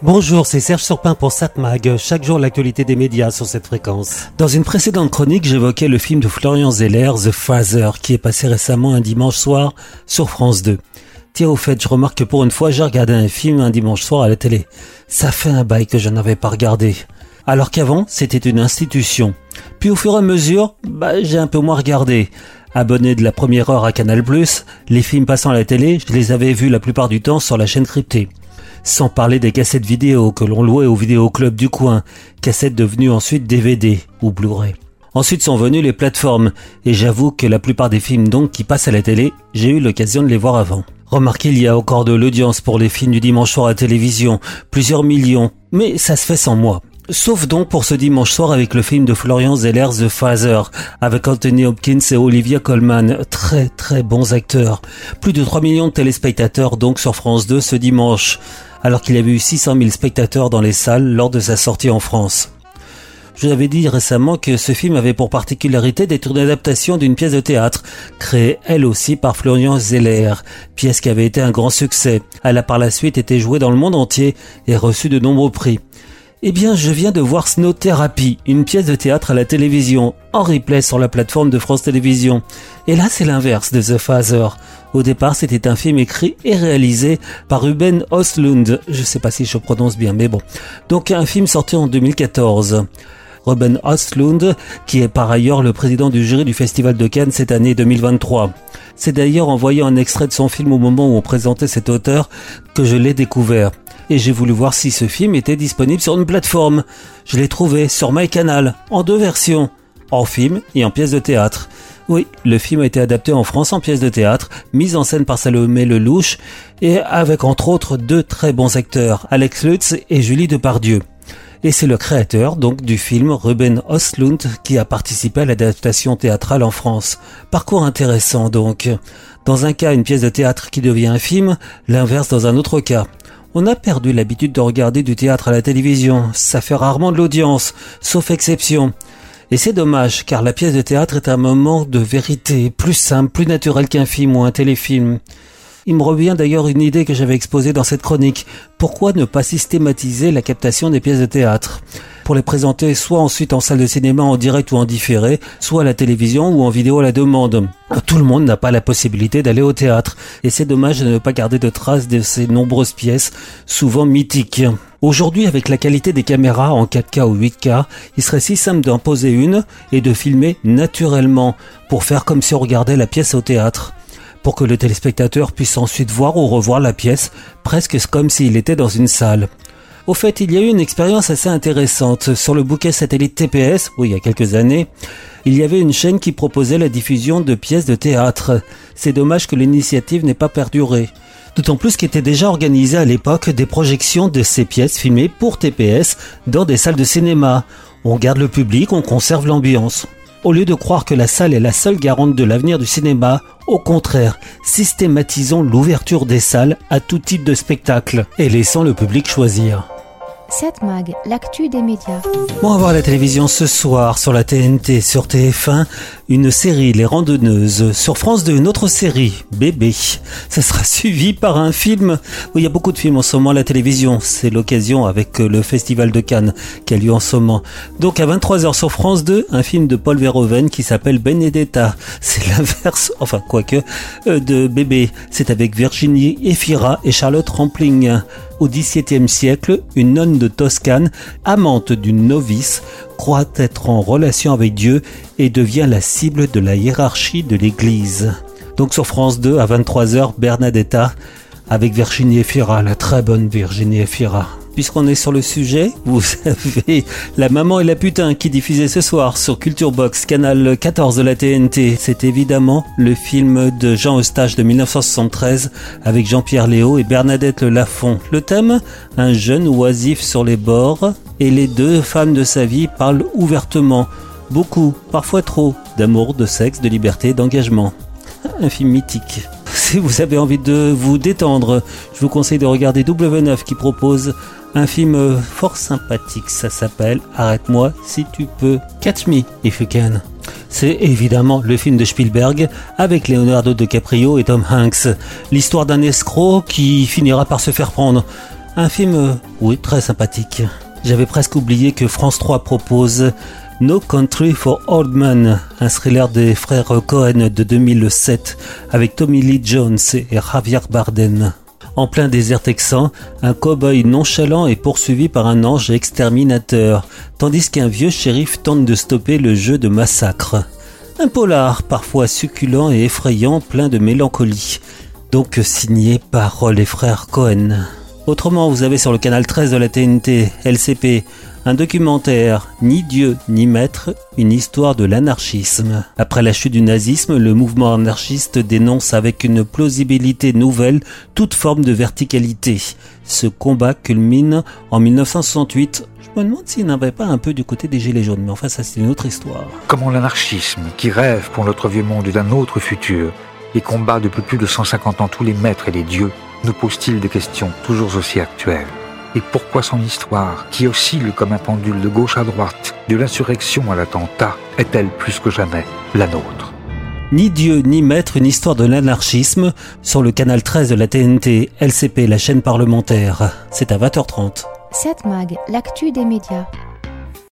Bonjour, c'est Serge Surpin pour SatMag. Chaque jour, l'actualité des médias sur cette fréquence. Dans une précédente chronique, j'évoquais le film de Florian Zeller, The Father, qui est passé récemment un dimanche soir sur France 2. Tiens, au fait, je remarque que pour une fois, j'ai regardé un film un dimanche soir à la télé. Ça fait un bail que je n'avais pas regardé. Alors qu'avant, c'était une institution. Puis au fur et à mesure, bah, j'ai un peu moins regardé. Abonné de la première heure à Canal+, les films passant à la télé, je les avais vus la plupart du temps sur la chaîne cryptée. Sans parler des cassettes vidéo que l'on louait au vidéoclub du coin, cassettes devenues ensuite DVD ou Blu-ray. Ensuite sont venues les plateformes, et j'avoue que la plupart des films donc qui passent à la télé, j'ai eu l'occasion de les voir avant. Remarquez, il y a encore de l'audience pour les films du dimanche soir à télévision, plusieurs millions, mais ça se fait sans moi. Sauf donc pour ce dimanche soir avec le film de Florian Zeller The Father, avec Anthony Hopkins et Olivia Colman, très très bons acteurs. Plus de 3 millions de téléspectateurs donc sur France 2 ce dimanche, alors qu'il avait eu 600 000 spectateurs dans les salles lors de sa sortie en France. Je vous avais dit récemment que ce film avait pour particularité d'être une adaptation d'une pièce de théâtre, créée elle aussi par Florian Zeller, pièce qui avait été un grand succès. Elle a par la suite été jouée dans le monde entier et reçu de nombreux prix. Eh bien, je viens de voir Snow Therapy, une pièce de théâtre à la télévision, en replay sur la plateforme de France Télévisions. Et là, c'est l'inverse de The Father. Au départ, c'était un film écrit et réalisé par Ruben Oslund. Je sais pas si je prononce bien, mais bon. Donc, un film sorti en 2014. Ruben Oslund, qui est par ailleurs le président du jury du Festival de Cannes cette année 2023. C'est d'ailleurs en voyant un extrait de son film au moment où on présentait cet auteur que je l'ai découvert et j'ai voulu voir si ce film était disponible sur une plateforme. Je l'ai trouvé sur MyCanal, en deux versions, en film et en pièce de théâtre. Oui, le film a été adapté en France en pièce de théâtre, mise en scène par Salomé Lelouch, et avec entre autres deux très bons acteurs, Alex Lutz et Julie Depardieu. Et c'est le créateur donc du film Ruben Oslund qui a participé à l'adaptation théâtrale en France. Parcours intéressant donc. Dans un cas une pièce de théâtre qui devient un film, l'inverse dans un autre cas. On a perdu l'habitude de regarder du théâtre à la télévision, ça fait rarement de l'audience, sauf exception. Et c'est dommage, car la pièce de théâtre est un moment de vérité, plus simple, plus naturel qu'un film ou un téléfilm. Il me revient d'ailleurs une idée que j'avais exposée dans cette chronique. Pourquoi ne pas systématiser la captation des pièces de théâtre? Pour les présenter soit ensuite en salle de cinéma en direct ou en différé, soit à la télévision ou en vidéo à la demande. Tout le monde n'a pas la possibilité d'aller au théâtre, et c'est dommage de ne pas garder de traces de ces nombreuses pièces, souvent mythiques. Aujourd'hui, avec la qualité des caméras en 4K ou 8K, il serait si simple d'en poser une et de filmer naturellement, pour faire comme si on regardait la pièce au théâtre pour que le téléspectateur puisse ensuite voir ou revoir la pièce, presque comme s'il était dans une salle. Au fait, il y a eu une expérience assez intéressante. Sur le bouquet satellite TPS, oui, il y a quelques années, il y avait une chaîne qui proposait la diffusion de pièces de théâtre. C'est dommage que l'initiative n'ait pas perduré. D'autant plus qu'étaient déjà organisées à l'époque des projections de ces pièces filmées pour TPS dans des salles de cinéma. On garde le public, on conserve l'ambiance. Au lieu de croire que la salle est la seule garante de l'avenir du cinéma, au contraire, systématisons l'ouverture des salles à tout type de spectacle et laissons le public choisir. 7 Mag, l'actu des médias. Bon, on va voir la télévision ce soir sur la TNT, sur TF1, une série Les Randonneuses. Sur France 2, une autre série, Bébé. Ça sera suivi par un film. Oui, il y a beaucoup de films en ce moment à la télévision. C'est l'occasion avec le Festival de Cannes qui a lieu en ce moment. Donc à 23h sur France 2, un film de Paul Verhoeven qui s'appelle Benedetta. C'est l'inverse, enfin quoique, euh, de Bébé. C'est avec Virginie Efira et Charlotte Rampling. Au XVIIe siècle, une nonne de Toscane, amante d'une novice, croit être en relation avec Dieu et devient la cible de la hiérarchie de l'Église. Donc sur France 2 à 23h, Bernadetta avec Virginie Efira, la très bonne Virginie Efira puisqu'on est sur le sujet, vous savez La maman et la putain qui diffusait ce soir sur Culture Box, canal 14 de la TNT. C'est évidemment le film de Jean Eustache de 1973 avec Jean-Pierre Léo et Bernadette Le Lafont. Le thème Un jeune oisif sur les bords et les deux femmes de sa vie parlent ouvertement, beaucoup, parfois trop, d'amour, de sexe, de liberté, d'engagement. Un film mythique. Si vous avez envie de vous détendre, je vous conseille de regarder W9 qui propose un film fort sympathique. Ça s'appelle Arrête-moi si tu peux. Catch me if you can. C'est évidemment le film de Spielberg avec Leonardo DiCaprio et Tom Hanks. L'histoire d'un escroc qui finira par se faire prendre. Un film, euh, oui, très sympathique. J'avais presque oublié que France 3 propose No Country for Old Men, un thriller des frères Cohen de 2007 avec Tommy Lee Jones et Javier Bardem. En plein désert texan, un cow-boy nonchalant est poursuivi par un ange exterminateur, tandis qu'un vieux shérif tente de stopper le jeu de massacre. Un polar, parfois succulent et effrayant, plein de mélancolie, donc signé par les frères Cohen. Autrement, vous avez sur le canal 13 de la TNT, LCP, un documentaire Ni Dieu ni Maître, une histoire de l'anarchisme. Après la chute du nazisme, le mouvement anarchiste dénonce avec une plausibilité nouvelle toute forme de verticalité. Ce combat culmine en 1968 je me demande s'il n'avait pas un peu du côté des Gilets jaunes, mais enfin ça c'est une autre histoire. Comment l'anarchisme, qui rêve pour notre vieux monde d'un autre futur, et combat depuis plus de 150 ans tous les maîtres et les dieux, nous pose-t-il des questions toujours aussi actuelles? Et pourquoi son histoire, qui oscille comme un pendule de gauche à droite, de l'insurrection à l'attentat, est-elle plus que jamais la nôtre? Ni Dieu ni Maître, une histoire de l'anarchisme sur le canal 13 de la TNT, LCP, la chaîne parlementaire. C'est à 20h30. 7 Mag, l'actu des médias.